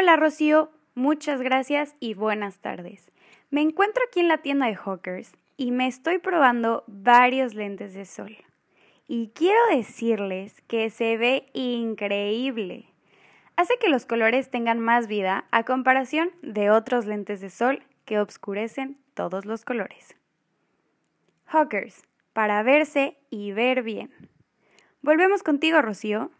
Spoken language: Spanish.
Hola Rocío, muchas gracias y buenas tardes. Me encuentro aquí en la tienda de Hawkers y me estoy probando varios lentes de sol. Y quiero decirles que se ve increíble. Hace que los colores tengan más vida a comparación de otros lentes de sol que obscurecen todos los colores. Hawkers, para verse y ver bien. Volvemos contigo, Rocío.